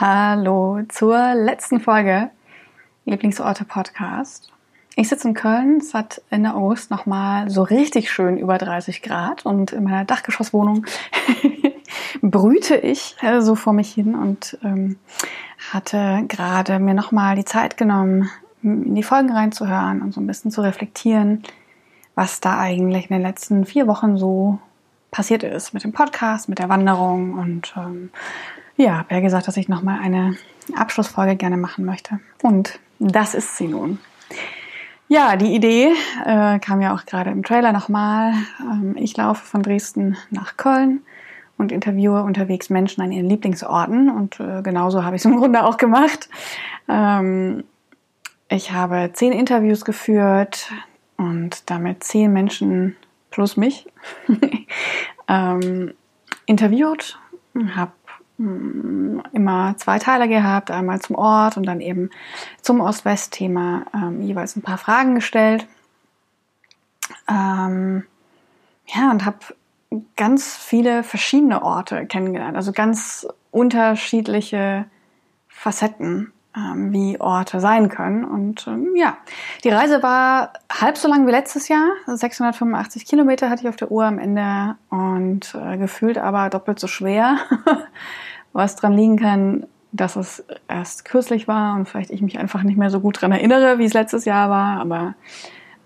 Hallo zur letzten Folge Lieblingsorte Podcast. Ich sitze in Köln, es hat Ende August nochmal so richtig schön über 30 Grad und in meiner Dachgeschosswohnung brüte ich äh, so vor mich hin und ähm, hatte gerade mir nochmal die Zeit genommen, in die Folgen reinzuhören und so ein bisschen zu reflektieren, was da eigentlich in den letzten vier Wochen so passiert ist mit dem Podcast, mit der Wanderung und ähm, ja, habe ja gesagt, dass ich nochmal eine Abschlussfolge gerne machen möchte. Und das ist sie nun. Ja, die Idee äh, kam ja auch gerade im Trailer nochmal. Ähm, ich laufe von Dresden nach Köln und interviewe unterwegs Menschen an ihren Lieblingsorten und äh, genauso habe ich es im Grunde auch gemacht. Ähm, ich habe zehn Interviews geführt und damit zehn Menschen plus mich ähm, interviewt, habe immer zwei Teile gehabt, einmal zum Ort und dann eben zum Ost-West-Thema ähm, jeweils ein paar Fragen gestellt. Ähm, ja, und habe ganz viele verschiedene Orte kennengelernt, also ganz unterschiedliche Facetten, ähm, wie Orte sein können. Und ähm, ja, die Reise war halb so lang wie letztes Jahr. 685 Kilometer hatte ich auf der Uhr am Ende und äh, gefühlt aber doppelt so schwer. was dran liegen kann, dass es erst kürzlich war und vielleicht ich mich einfach nicht mehr so gut dran erinnere, wie es letztes Jahr war. Aber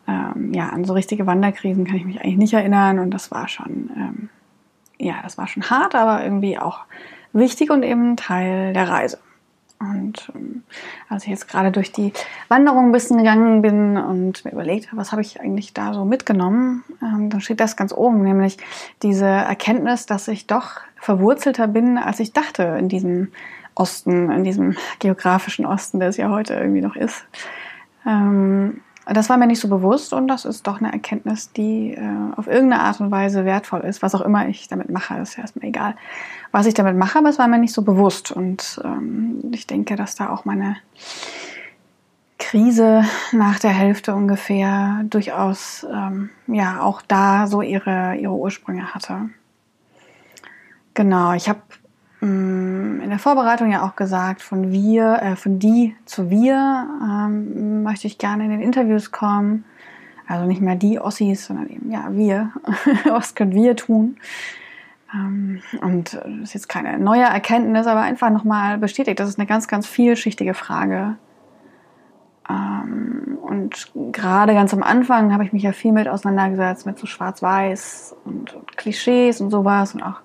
ähm, ja, an so richtige Wanderkrisen kann ich mich eigentlich nicht erinnern und das war schon, ähm, ja, das war schon hart, aber irgendwie auch wichtig und eben Teil der Reise. Und ähm, als ich jetzt gerade durch die Wanderung ein bisschen gegangen bin und mir überlegt habe, was habe ich eigentlich da so mitgenommen, ähm, dann steht das ganz oben, nämlich diese Erkenntnis, dass ich doch verwurzelter bin, als ich dachte in diesem Osten, in diesem geografischen Osten, der es ja heute irgendwie noch ist. Ähm, das war mir nicht so bewusst und das ist doch eine Erkenntnis, die äh, auf irgendeine Art und Weise wertvoll ist. Was auch immer ich damit mache, ist ja erstmal egal, was ich damit mache, aber es war mir nicht so bewusst. Und ähm, ich denke, dass da auch meine Krise nach der Hälfte ungefähr durchaus ähm, ja auch da so ihre, ihre Ursprünge hatte. Genau, ich habe in der Vorbereitung ja auch gesagt, von wir, äh, von die zu wir ähm, möchte ich gerne in den Interviews kommen. Also nicht mehr die Ossis, sondern eben ja wir. Was können wir tun? Ähm, und das ist jetzt keine neue Erkenntnis, aber einfach nochmal bestätigt. Das ist eine ganz, ganz vielschichtige Frage. Ähm, und gerade ganz am Anfang habe ich mich ja viel mit auseinandergesetzt, mit so Schwarz-Weiß und, und Klischees und sowas und auch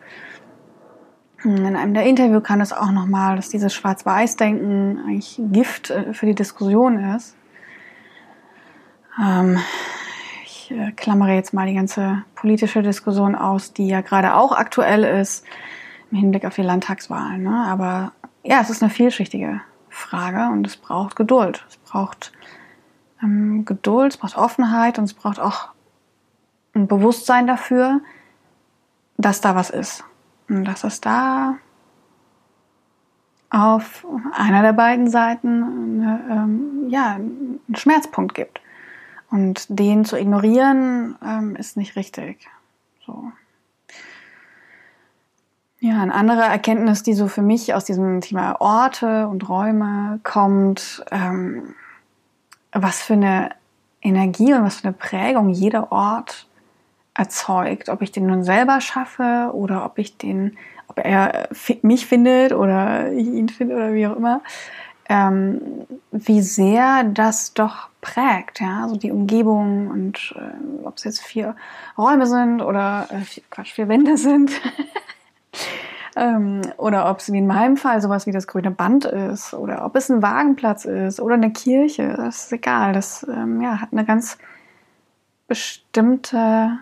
in einem der Interview kam es auch nochmal, dass dieses Schwarz-Weiß-Denken eigentlich Gift äh, für die Diskussion ist. Ähm, ich äh, klammere jetzt mal die ganze politische Diskussion aus, die ja gerade auch aktuell ist im Hinblick auf die Landtagswahlen. Ne? Aber ja, es ist eine vielschichtige Frage und es braucht Geduld. Es braucht ähm, Geduld, es braucht Offenheit und es braucht auch ein Bewusstsein dafür, dass da was ist und dass es da auf einer der beiden Seiten eine, ähm, ja, einen Schmerzpunkt gibt. Und den zu ignorieren ähm, ist nicht richtig. So. Ja, eine andere Erkenntnis, die so für mich aus diesem Thema Orte und Räume kommt, ähm, was für eine Energie und was für eine Prägung jeder Ort erzeugt. Ob ich den nun selber schaffe oder ob ich den, ob er mich findet oder ich ihn finde oder wie auch immer. Ähm, wie sehr das doch prägt, ja, also die Umgebung und äh, ob es jetzt vier Räume sind oder äh, vier, Quatsch, vier Wände sind. ähm, oder ob es wie in meinem Fall sowas wie das grüne Band ist oder ob es ein Wagenplatz ist oder eine Kirche, das ist egal. Das ähm, ja, hat eine ganz bestimmte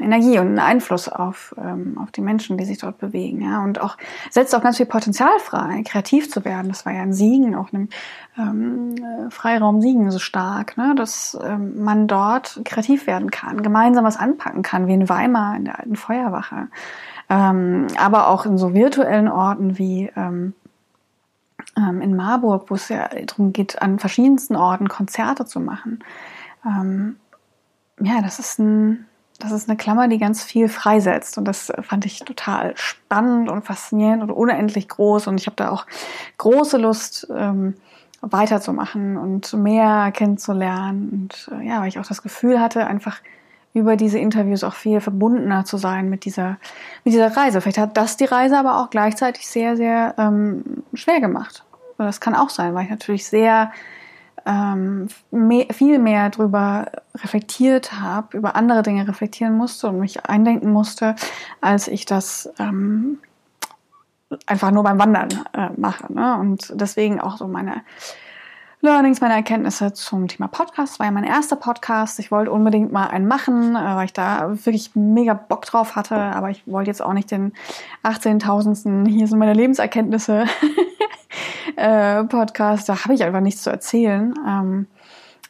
Energie und einen Einfluss auf, ähm, auf die Menschen, die sich dort bewegen. Ja? Und auch setzt auch ganz viel Potenzial frei, kreativ zu werden. Das war ja ein Siegen, auch einem ähm, äh, Freiraum Siegen so stark, ne? dass ähm, man dort kreativ werden kann, gemeinsam was anpacken kann, wie in Weimar in der alten Feuerwache. Ähm, aber auch in so virtuellen Orten wie ähm, ähm, in Marburg, wo es ja darum geht, an verschiedensten Orten Konzerte zu machen. Ähm, ja, das ist ein das ist eine Klammer, die ganz viel freisetzt. Und das fand ich total spannend und faszinierend und unendlich groß. Und ich habe da auch große Lust, ähm, weiterzumachen und mehr kennenzulernen. Und äh, ja, weil ich auch das Gefühl hatte, einfach über diese Interviews auch viel verbundener zu sein mit dieser, mit dieser Reise. Vielleicht hat das die Reise aber auch gleichzeitig sehr, sehr ähm, schwer gemacht. Das kann auch sein, weil ich natürlich sehr ähm, mehr, viel mehr darüber reflektiert habe, über andere Dinge reflektieren musste und mich eindenken musste, als ich das ähm, einfach nur beim Wandern äh, mache. Ne? Und deswegen auch so meine Learnings, meine Erkenntnisse zum Thema Podcast. War ja mein erster Podcast. Ich wollte unbedingt mal einen machen, äh, weil ich da wirklich mega Bock drauf hatte. Aber ich wollte jetzt auch nicht den 18.000. Hier sind meine Lebenserkenntnisse äh, Podcast. Da habe ich einfach nichts zu erzählen. Ähm,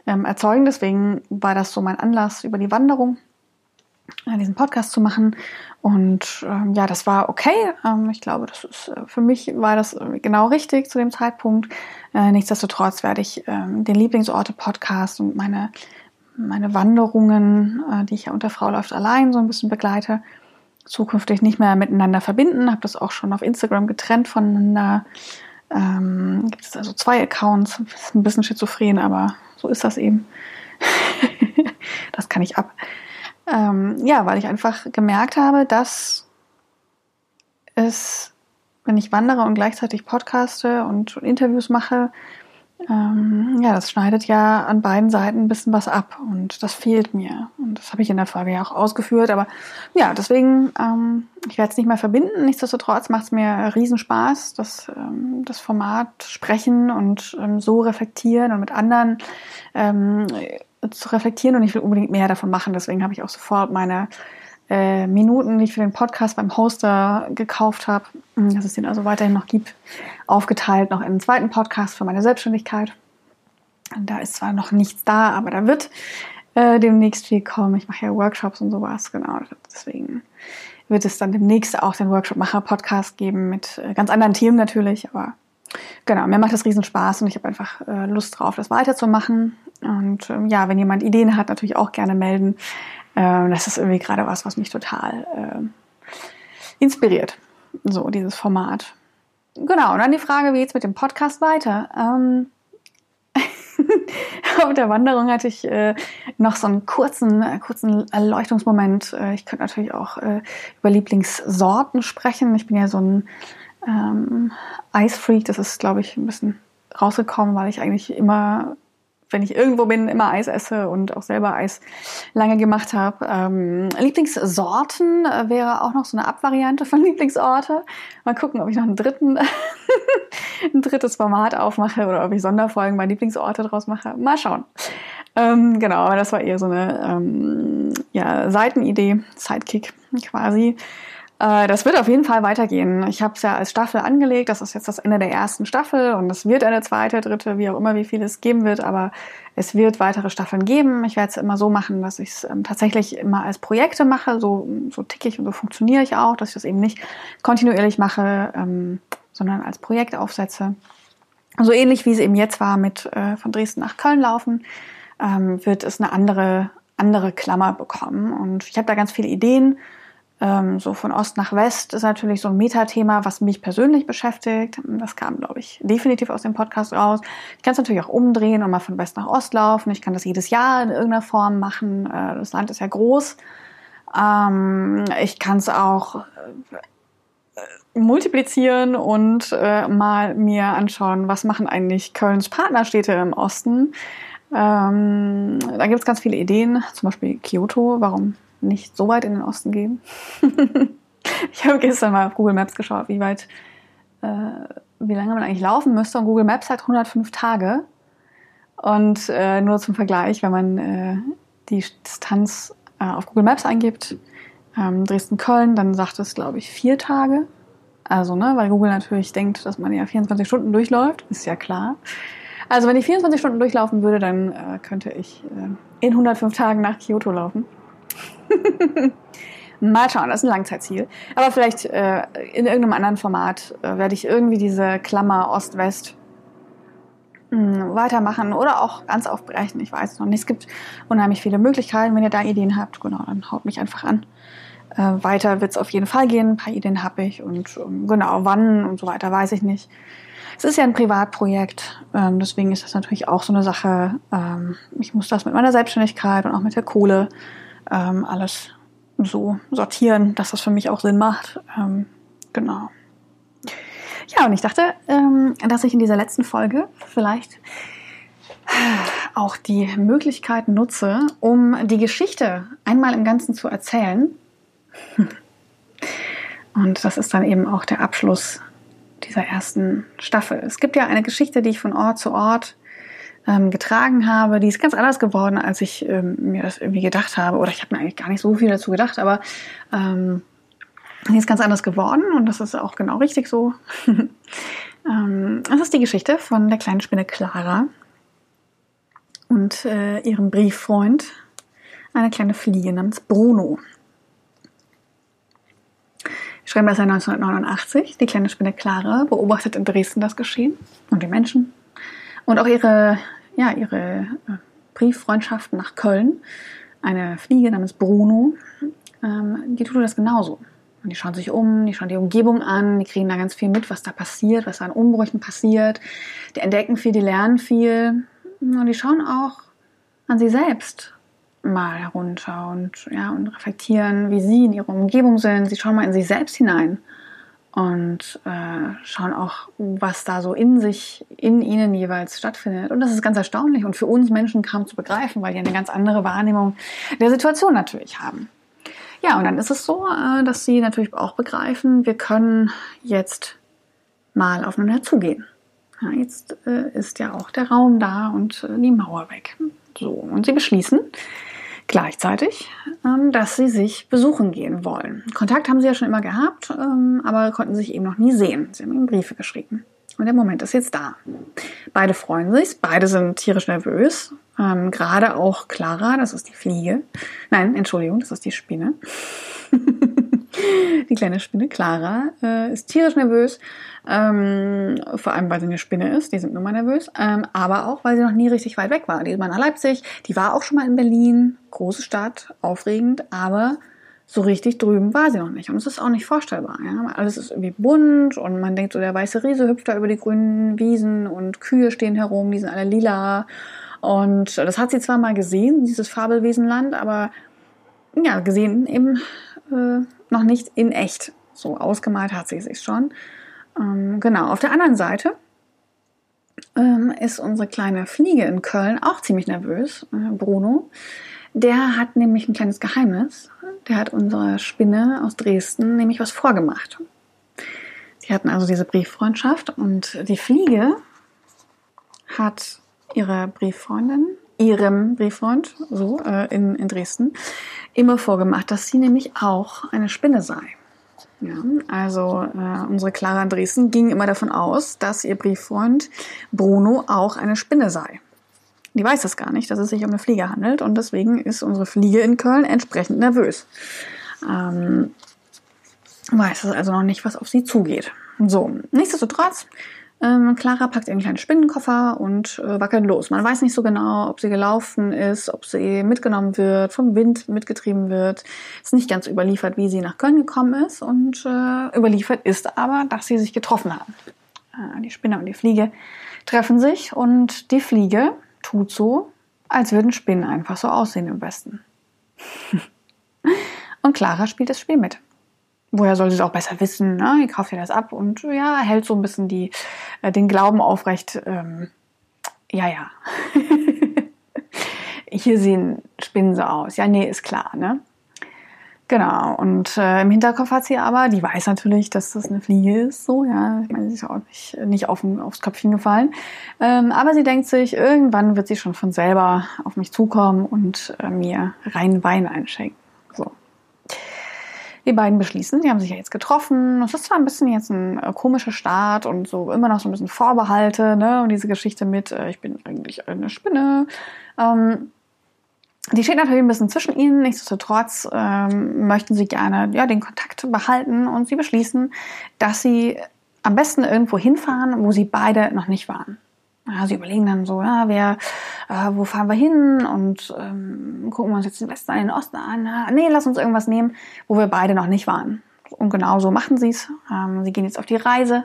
ähm, erzeugen. Deswegen war das so mein Anlass über die Wanderung äh, diesen Podcast zu machen. Und ähm, ja, das war okay. Ähm, ich glaube, das ist äh, für mich war das genau richtig zu dem Zeitpunkt. Äh, nichtsdestotrotz werde ich ähm, den Lieblingsorte-Podcast und meine, meine Wanderungen, äh, die ich ja unter Frau läuft allein so ein bisschen begleite, zukünftig nicht mehr miteinander verbinden. Habe das auch schon auf Instagram getrennt voneinander. Ähm, gibt es also zwei Accounts. Ist ein bisschen schizophren, aber so ist das eben. das kann ich ab. Ähm, ja, weil ich einfach gemerkt habe, dass es, wenn ich wandere und gleichzeitig podcaste und Interviews mache, ähm, ja, das schneidet ja an beiden Seiten ein bisschen was ab und das fehlt mir. Und das habe ich in der Folge ja auch ausgeführt. Aber ja, deswegen, ähm, ich werde es nicht mehr verbinden. Nichtsdestotrotz macht es mir Riesenspaß, das, ähm, das Format sprechen und ähm, so reflektieren und mit anderen ähm, zu reflektieren und ich will unbedingt mehr davon machen. Deswegen habe ich auch sofort meine äh, Minuten, die ich für den Podcast beim Hoster gekauft habe, hm, dass es den also weiterhin noch gibt, aufgeteilt noch in einen zweiten Podcast für meine Selbstständigkeit. Und da ist zwar noch nichts da, aber da wird äh, demnächst viel kommen. Ich mache ja Workshops und sowas, genau. Deswegen wird es dann demnächst auch den Workshop-Macher-Podcast geben mit äh, ganz anderen Themen natürlich, aber genau, mir macht das riesen Spaß und ich habe einfach äh, Lust drauf, das weiterzumachen. Und ähm, ja, wenn jemand Ideen hat, natürlich auch gerne melden. Ähm, das ist irgendwie gerade was, was mich total äh, inspiriert. So, dieses Format. Genau, und dann die Frage, wie geht's mit dem Podcast weiter? Ähm, auf der Wanderung hatte ich äh, noch so einen kurzen, kurzen Erleuchtungsmoment. Äh, ich könnte natürlich auch äh, über Lieblingssorten sprechen. Ich bin ja so ein ähm, Eisfreak. Das ist, glaube ich, ein bisschen rausgekommen, weil ich eigentlich immer wenn ich irgendwo bin, immer Eis esse und auch selber Eis lange gemacht habe. Ähm, Lieblingssorten äh, wäre auch noch so eine Abvariante von Lieblingsorte. Mal gucken, ob ich noch einen dritten, ein drittes Format aufmache oder ob ich Sonderfolgen bei Lieblingsorte draus mache. Mal schauen. Ähm, genau, aber das war eher so eine ähm, ja, Seitenidee, Sidekick quasi. Äh, das wird auf jeden Fall weitergehen. Ich habe es ja als Staffel angelegt. Das ist jetzt das Ende der ersten Staffel und es wird eine zweite, dritte, wie auch immer, wie viel es geben wird. Aber es wird weitere Staffeln geben. Ich werde es immer so machen, dass ich es ähm, tatsächlich immer als Projekte mache. So, so ticke ich und so funktioniere ich auch, dass ich das eben nicht kontinuierlich mache, ähm, sondern als Projekt aufsetze. So ähnlich wie es eben jetzt war mit äh, von Dresden nach Köln laufen, ähm, wird es eine andere andere Klammer bekommen. Und ich habe da ganz viele Ideen ähm, so von Ost nach West ist natürlich so ein Metathema, was mich persönlich beschäftigt. Das kam, glaube ich, definitiv aus dem Podcast raus. Ich kann es natürlich auch umdrehen und mal von West nach Ost laufen. Ich kann das jedes Jahr in irgendeiner Form machen. Äh, das Land ist ja groß. Ähm, ich kann es auch äh, multiplizieren und äh, mal mir anschauen, was machen eigentlich Kölns Partnerstädte im Osten. Ähm, da gibt es ganz viele Ideen, zum Beispiel Kyoto. Warum nicht so weit in den Osten gehen. ich habe gestern mal auf Google Maps geschaut, wie weit, äh, wie lange man eigentlich laufen müsste. Und Google Maps hat 105 Tage. Und äh, nur zum Vergleich, wenn man äh, die Distanz äh, auf Google Maps eingibt, ähm, Dresden-Köln, dann sagt es, glaube ich, vier Tage. Also, ne, weil Google natürlich denkt, dass man ja 24 Stunden durchläuft, ist ja klar. Also, wenn ich 24 Stunden durchlaufen würde, dann äh, könnte ich äh, in 105 Tagen nach Kyoto laufen. Mal schauen, das ist ein Langzeitziel. Aber vielleicht äh, in irgendeinem anderen Format äh, werde ich irgendwie diese Klammer Ost-West hm, weitermachen oder auch ganz aufbrechen. Ich weiß noch nicht. Es gibt unheimlich viele Möglichkeiten. Wenn ihr da Ideen habt, genau, dann haut mich einfach an. Äh, weiter wird es auf jeden Fall gehen. Ein paar Ideen habe ich und ähm, genau wann und so weiter weiß ich nicht. Es ist ja ein Privatprojekt, ähm, deswegen ist das natürlich auch so eine Sache. Ähm, ich muss das mit meiner Selbstständigkeit und auch mit der Kohle ähm, alles so sortieren, dass das für mich auch Sinn macht. Ähm, genau. Ja, und ich dachte, ähm, dass ich in dieser letzten Folge vielleicht auch die Möglichkeit nutze, um die Geschichte einmal im Ganzen zu erzählen. Und das ist dann eben auch der Abschluss dieser ersten Staffel. Es gibt ja eine Geschichte, die ich von Ort zu Ort ähm, getragen habe, die ist ganz anders geworden, als ich ähm, mir das irgendwie gedacht habe. Oder ich habe mir eigentlich gar nicht so viel dazu gedacht, aber ähm, die ist ganz anders geworden und das ist auch genau richtig so. ähm, das ist die Geschichte von der kleinen Spinne Clara und äh, ihrem Brieffreund, eine kleine Fliege namens Bruno. Ich schreibe das Jahr 1989. Die kleine Spinne Clara beobachtet in Dresden das Geschehen und die Menschen und auch ihre, ja, ihre äh, Brieffreundschaft nach Köln. Eine Fliege namens Bruno, ähm, die tut das genauso. Und die schauen sich um, die schauen die Umgebung an, die kriegen da ganz viel mit, was da passiert, was da an Umbrüchen passiert. Die entdecken viel, die lernen viel. Und die schauen auch an sie selbst mal herunter und, ja, und reflektieren, wie sie in ihrer Umgebung sind. Sie schauen mal in sich selbst hinein und äh, schauen auch, was da so in sich, in ihnen jeweils stattfindet. Und das ist ganz erstaunlich und für uns Menschen kaum zu begreifen, weil die eine ganz andere Wahrnehmung der Situation natürlich haben. Ja, und dann ist es so, äh, dass sie natürlich auch begreifen, wir können jetzt mal aufeinander zugehen. Ja, jetzt äh, ist ja auch der Raum da und äh, die Mauer weg. So, und sie beschließen gleichzeitig, ähm, dass sie sich besuchen gehen wollen. Kontakt haben sie ja schon immer gehabt, ähm, aber konnten sich eben noch nie sehen. Sie haben ihm Briefe geschrieben. Und der Moment ist jetzt da. Beide freuen sich, beide sind tierisch nervös. Ähm, Gerade auch Clara, das ist die Fliege. Nein, Entschuldigung, das ist die Spinne. die kleine Spinne Clara äh, ist tierisch nervös. Ähm, vor allem, weil sie eine Spinne ist, die sind nur mal nervös. Ähm, aber auch, weil sie noch nie richtig weit weg war. Die ist mal nach Leipzig, die war auch schon mal in Berlin, große Stadt, aufregend, aber so richtig drüben war sie noch nicht. Und es ist auch nicht vorstellbar. Ja? Alles ist irgendwie bunt und man denkt so, der weiße Riese hüpft da über die grünen Wiesen und Kühe stehen herum, die sind alle lila. Und das hat sie zwar mal gesehen, dieses Fabelwesenland, aber ja, gesehen eben äh, noch nicht in echt. So ausgemalt hat sie sich schon. Ähm, genau, auf der anderen Seite ähm, ist unsere kleine Fliege in Köln auch ziemlich nervös, äh, Bruno. Der hat nämlich ein kleines Geheimnis. Der hat unserer Spinne aus Dresden nämlich was vorgemacht. Sie hatten also diese Brieffreundschaft und die Fliege hat ihrer Brieffreundin, ihrem Brieffreund, so äh, in, in Dresden, immer vorgemacht, dass sie nämlich auch eine Spinne sei. Ja, also äh, unsere Clara in Dresden ging immer davon aus, dass ihr Brieffreund Bruno auch eine Spinne sei. Die weiß das gar nicht, dass es sich um eine Fliege handelt und deswegen ist unsere Fliege in Köln entsprechend nervös. Ähm, weiß es also noch nicht, was auf sie zugeht. So, nichtsdestotrotz, ähm, Clara packt ihren kleinen Spinnenkoffer und äh, wackelt los. Man weiß nicht so genau, ob sie gelaufen ist, ob sie mitgenommen wird, vom Wind mitgetrieben wird. Ist nicht ganz überliefert, wie sie nach Köln gekommen ist und äh, überliefert ist aber, dass sie sich getroffen haben. Äh, die Spinne und die Fliege treffen sich und die Fliege tut so, als würden Spinnen einfach so aussehen im Westen. und Clara spielt das Spiel mit. Woher soll sie es auch besser wissen? Ne? Die kauft ja das ab und ja, hält so ein bisschen die, äh, den Glauben aufrecht. Ähm, ja, ja. Hier sehen Spinnen so aus. Ja, nee, ist klar, ne? Genau, und äh, im Hinterkopf hat sie aber, die weiß natürlich, dass das eine Fliege ist, so, ja. Ich meine, sie ist auch nicht, nicht auf, aufs Köpfchen gefallen. Ähm, aber sie denkt sich, irgendwann wird sie schon von selber auf mich zukommen und äh, mir rein Wein einschenken. Die beiden beschließen, sie haben sich ja jetzt getroffen. Es ist zwar ein bisschen jetzt ein äh, komischer Start und so immer noch so ein bisschen Vorbehalte, ne? Und diese Geschichte mit, äh, ich bin eigentlich eine Spinne. Ähm, die steht natürlich ein bisschen zwischen ihnen. Nichtsdestotrotz ähm, möchten sie gerne ja, den Kontakt behalten und sie beschließen, dass sie am besten irgendwo hinfahren, wo sie beide noch nicht waren. Ja, sie überlegen dann so, ja, wer, äh, wo fahren wir hin und ähm, gucken wir uns jetzt den Westen an, den Osten an. Ja, nee, lass uns irgendwas nehmen, wo wir beide noch nicht waren. Und genau so machen sie es. Ähm, sie gehen jetzt auf die Reise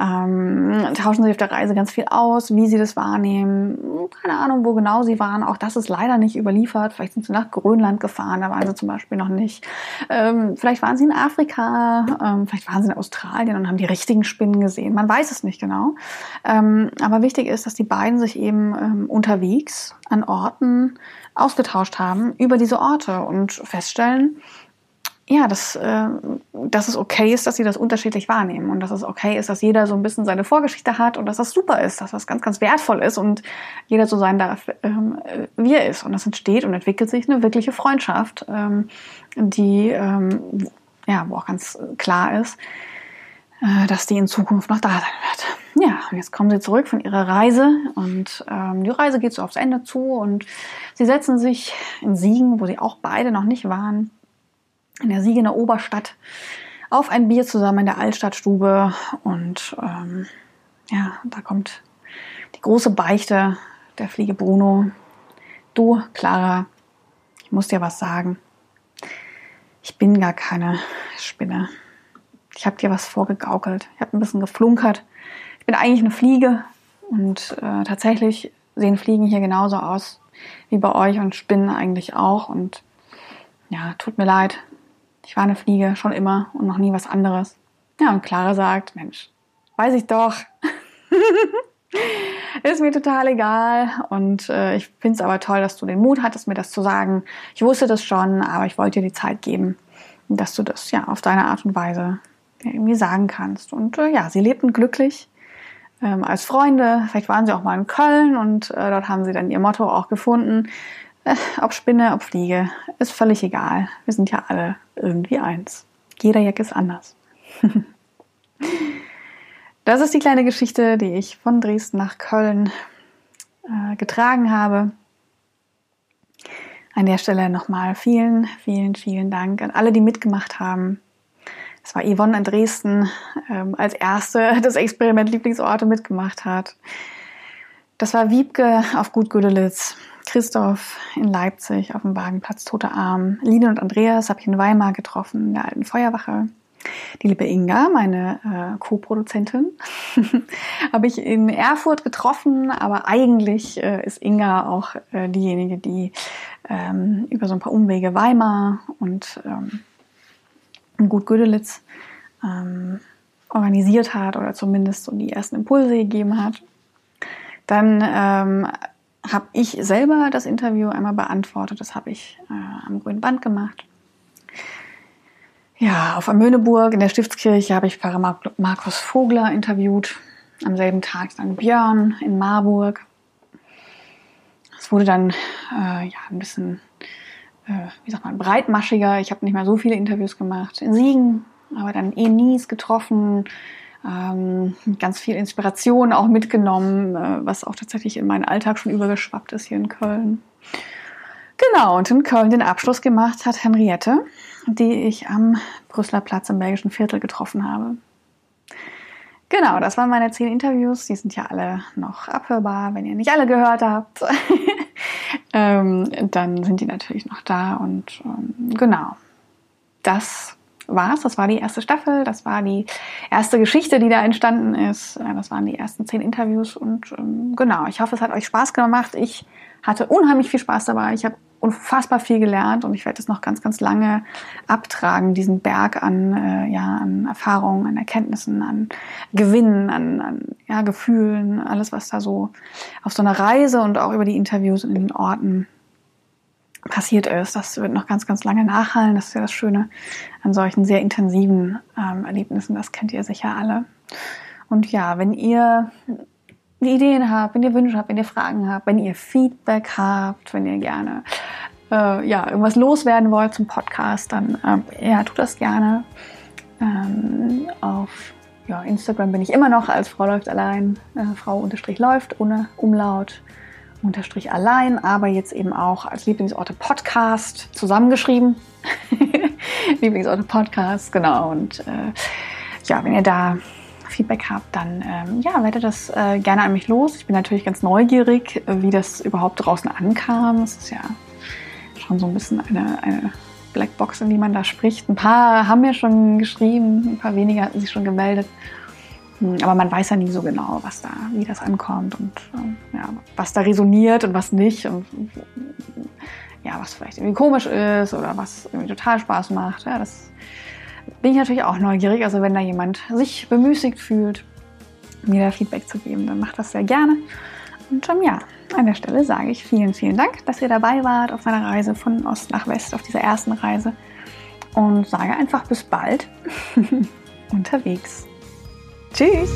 ähm, tauschen sich auf der Reise ganz viel aus, wie sie das wahrnehmen. Keine Ahnung, wo genau sie waren. Auch das ist leider nicht überliefert. Vielleicht sind sie nach Grönland gefahren, da waren sie zum Beispiel noch nicht. Ähm, vielleicht waren sie in Afrika, ähm, vielleicht waren sie in Australien und haben die richtigen Spinnen gesehen. Man weiß es nicht genau. Ähm, aber wichtig ist, dass die beiden sich eben ähm, unterwegs an Orten ausgetauscht haben über diese Orte und feststellen, ja, dass, äh, dass es okay ist, dass sie das unterschiedlich wahrnehmen und dass es okay ist, dass jeder so ein bisschen seine Vorgeschichte hat und dass das super ist, dass das ganz, ganz wertvoll ist und jeder so sein darf, ähm, wie er ist. Und das entsteht und entwickelt sich eine wirkliche Freundschaft, ähm, die, ähm, ja, wo auch ganz klar ist, äh, dass die in Zukunft noch da sein wird. Ja, und jetzt kommen sie zurück von ihrer Reise und ähm, die Reise geht so aufs Ende zu und sie setzen sich in Siegen, wo sie auch beide noch nicht waren, in der Siegener Oberstadt auf ein Bier zusammen in der Altstadtstube. Und ähm, ja, da kommt die große Beichte der Fliege Bruno. Du, Clara, ich muss dir was sagen. Ich bin gar keine Spinne. Ich habe dir was vorgegaukelt. Ich habe ein bisschen geflunkert. Ich bin eigentlich eine Fliege. Und äh, tatsächlich sehen Fliegen hier genauso aus wie bei euch und Spinnen eigentlich auch. Und ja, tut mir leid. Ich war eine Fliege, schon immer und noch nie was anderes. Ja, und Clara sagt, Mensch, weiß ich doch. ist mir total egal. Und äh, ich finde es aber toll, dass du den Mut hattest, mir das zu sagen. Ich wusste das schon, aber ich wollte dir die Zeit geben, dass du das ja auf deine Art und Weise irgendwie sagen kannst. Und äh, ja, sie lebten glücklich ähm, als Freunde. Vielleicht waren sie auch mal in Köln und äh, dort haben sie dann ihr Motto auch gefunden. Äh, ob Spinne, ob Fliege, ist völlig egal. Wir sind ja alle irgendwie eins. Jeder Jack ist anders. das ist die kleine Geschichte, die ich von Dresden nach Köln äh, getragen habe. An der Stelle nochmal vielen, vielen, vielen Dank an alle, die mitgemacht haben. Es war Yvonne in Dresden ähm, als erste das Experiment Lieblingsorte mitgemacht hat. Das war Wiebke auf Gut Gudelitz. Christoph in Leipzig auf dem Wagenplatz Tote Arm. Line und Andreas habe ich in Weimar getroffen, in der alten Feuerwache. Die liebe Inga, meine äh, Co-Produzentin, habe ich in Erfurt getroffen, aber eigentlich äh, ist Inga auch äh, diejenige, die ähm, über so ein paar Umwege Weimar und ähm, Gut Gödelitz ähm, organisiert hat oder zumindest so die ersten Impulse gegeben hat. Dann ähm, habe ich selber das Interview einmal beantwortet. Das habe ich äh, am Grünen Band gemacht. Ja, auf Amöneburg in der Stiftskirche habe ich Pfarrer Markus Vogler interviewt. Am selben Tag dann Björn in Marburg. Es wurde dann äh, ja ein bisschen, äh, wie sagt man, breitmaschiger. Ich habe nicht mehr so viele Interviews gemacht. In Siegen, aber dann Enis getroffen, ähm, ganz viel Inspiration auch mitgenommen, äh, was auch tatsächlich in meinen Alltag schon übergeschwappt ist hier in Köln. Genau, und in Köln den Abschluss gemacht hat Henriette, die ich am Brüsseler Platz im belgischen Viertel getroffen habe. Genau, das waren meine zehn Interviews. Die sind ja alle noch abhörbar, wenn ihr nicht alle gehört habt. ähm, dann sind die natürlich noch da und ähm, genau. Das war's. Das war die erste Staffel, das war die erste Geschichte, die da entstanden ist. Das waren die ersten zehn Interviews und ähm, genau, ich hoffe, es hat euch Spaß gemacht. Ich hatte unheimlich viel Spaß dabei. Ich habe unfassbar viel gelernt und ich werde es noch ganz, ganz lange abtragen, diesen Berg an, äh, ja, an Erfahrungen, an Erkenntnissen, an Gewinnen, an, an ja, Gefühlen, alles, was da so auf so einer Reise und auch über die Interviews in den Orten passiert ist. Das wird noch ganz, ganz lange nachhallen. Das ist ja das Schöne an solchen sehr intensiven ähm, Erlebnissen. Das kennt ihr sicher alle. Und ja, wenn ihr Ideen habt, wenn ihr Wünsche habt, wenn ihr Fragen habt, wenn ihr Feedback habt, wenn ihr gerne äh, ja, irgendwas loswerden wollt zum Podcast, dann ähm, ja, tut das gerne. Ähm, auf ja, Instagram bin ich immer noch als Frau läuft allein, äh, Frau unterstrich läuft ohne Umlaut unterstrich allein, aber jetzt eben auch als Lieblingsorte Podcast zusammengeschrieben. Lieblingsorte Podcast, genau. Und äh, ja, wenn ihr da Feedback habt, dann ähm, ja, werdet das äh, gerne an mich los. Ich bin natürlich ganz neugierig, wie das überhaupt draußen ankam. Es ist ja schon so ein bisschen eine, eine Blackbox, in die man da spricht. Ein paar haben mir schon geschrieben, ein paar weniger hatten sich schon gemeldet. Hm, aber man weiß ja nie so genau, was da, wie das ankommt und ja, was da resoniert und was nicht und ja, was vielleicht irgendwie komisch ist oder was irgendwie total Spaß macht. Ja, das bin ich natürlich auch neugierig. Also wenn da jemand sich bemüßigt fühlt, mir da Feedback zu geben, dann macht das sehr gerne. Und ähm, ja, an der Stelle sage ich vielen, vielen Dank, dass ihr dabei wart auf meiner Reise von Ost nach West, auf dieser ersten Reise. Und sage einfach bis bald unterwegs. Tschüss!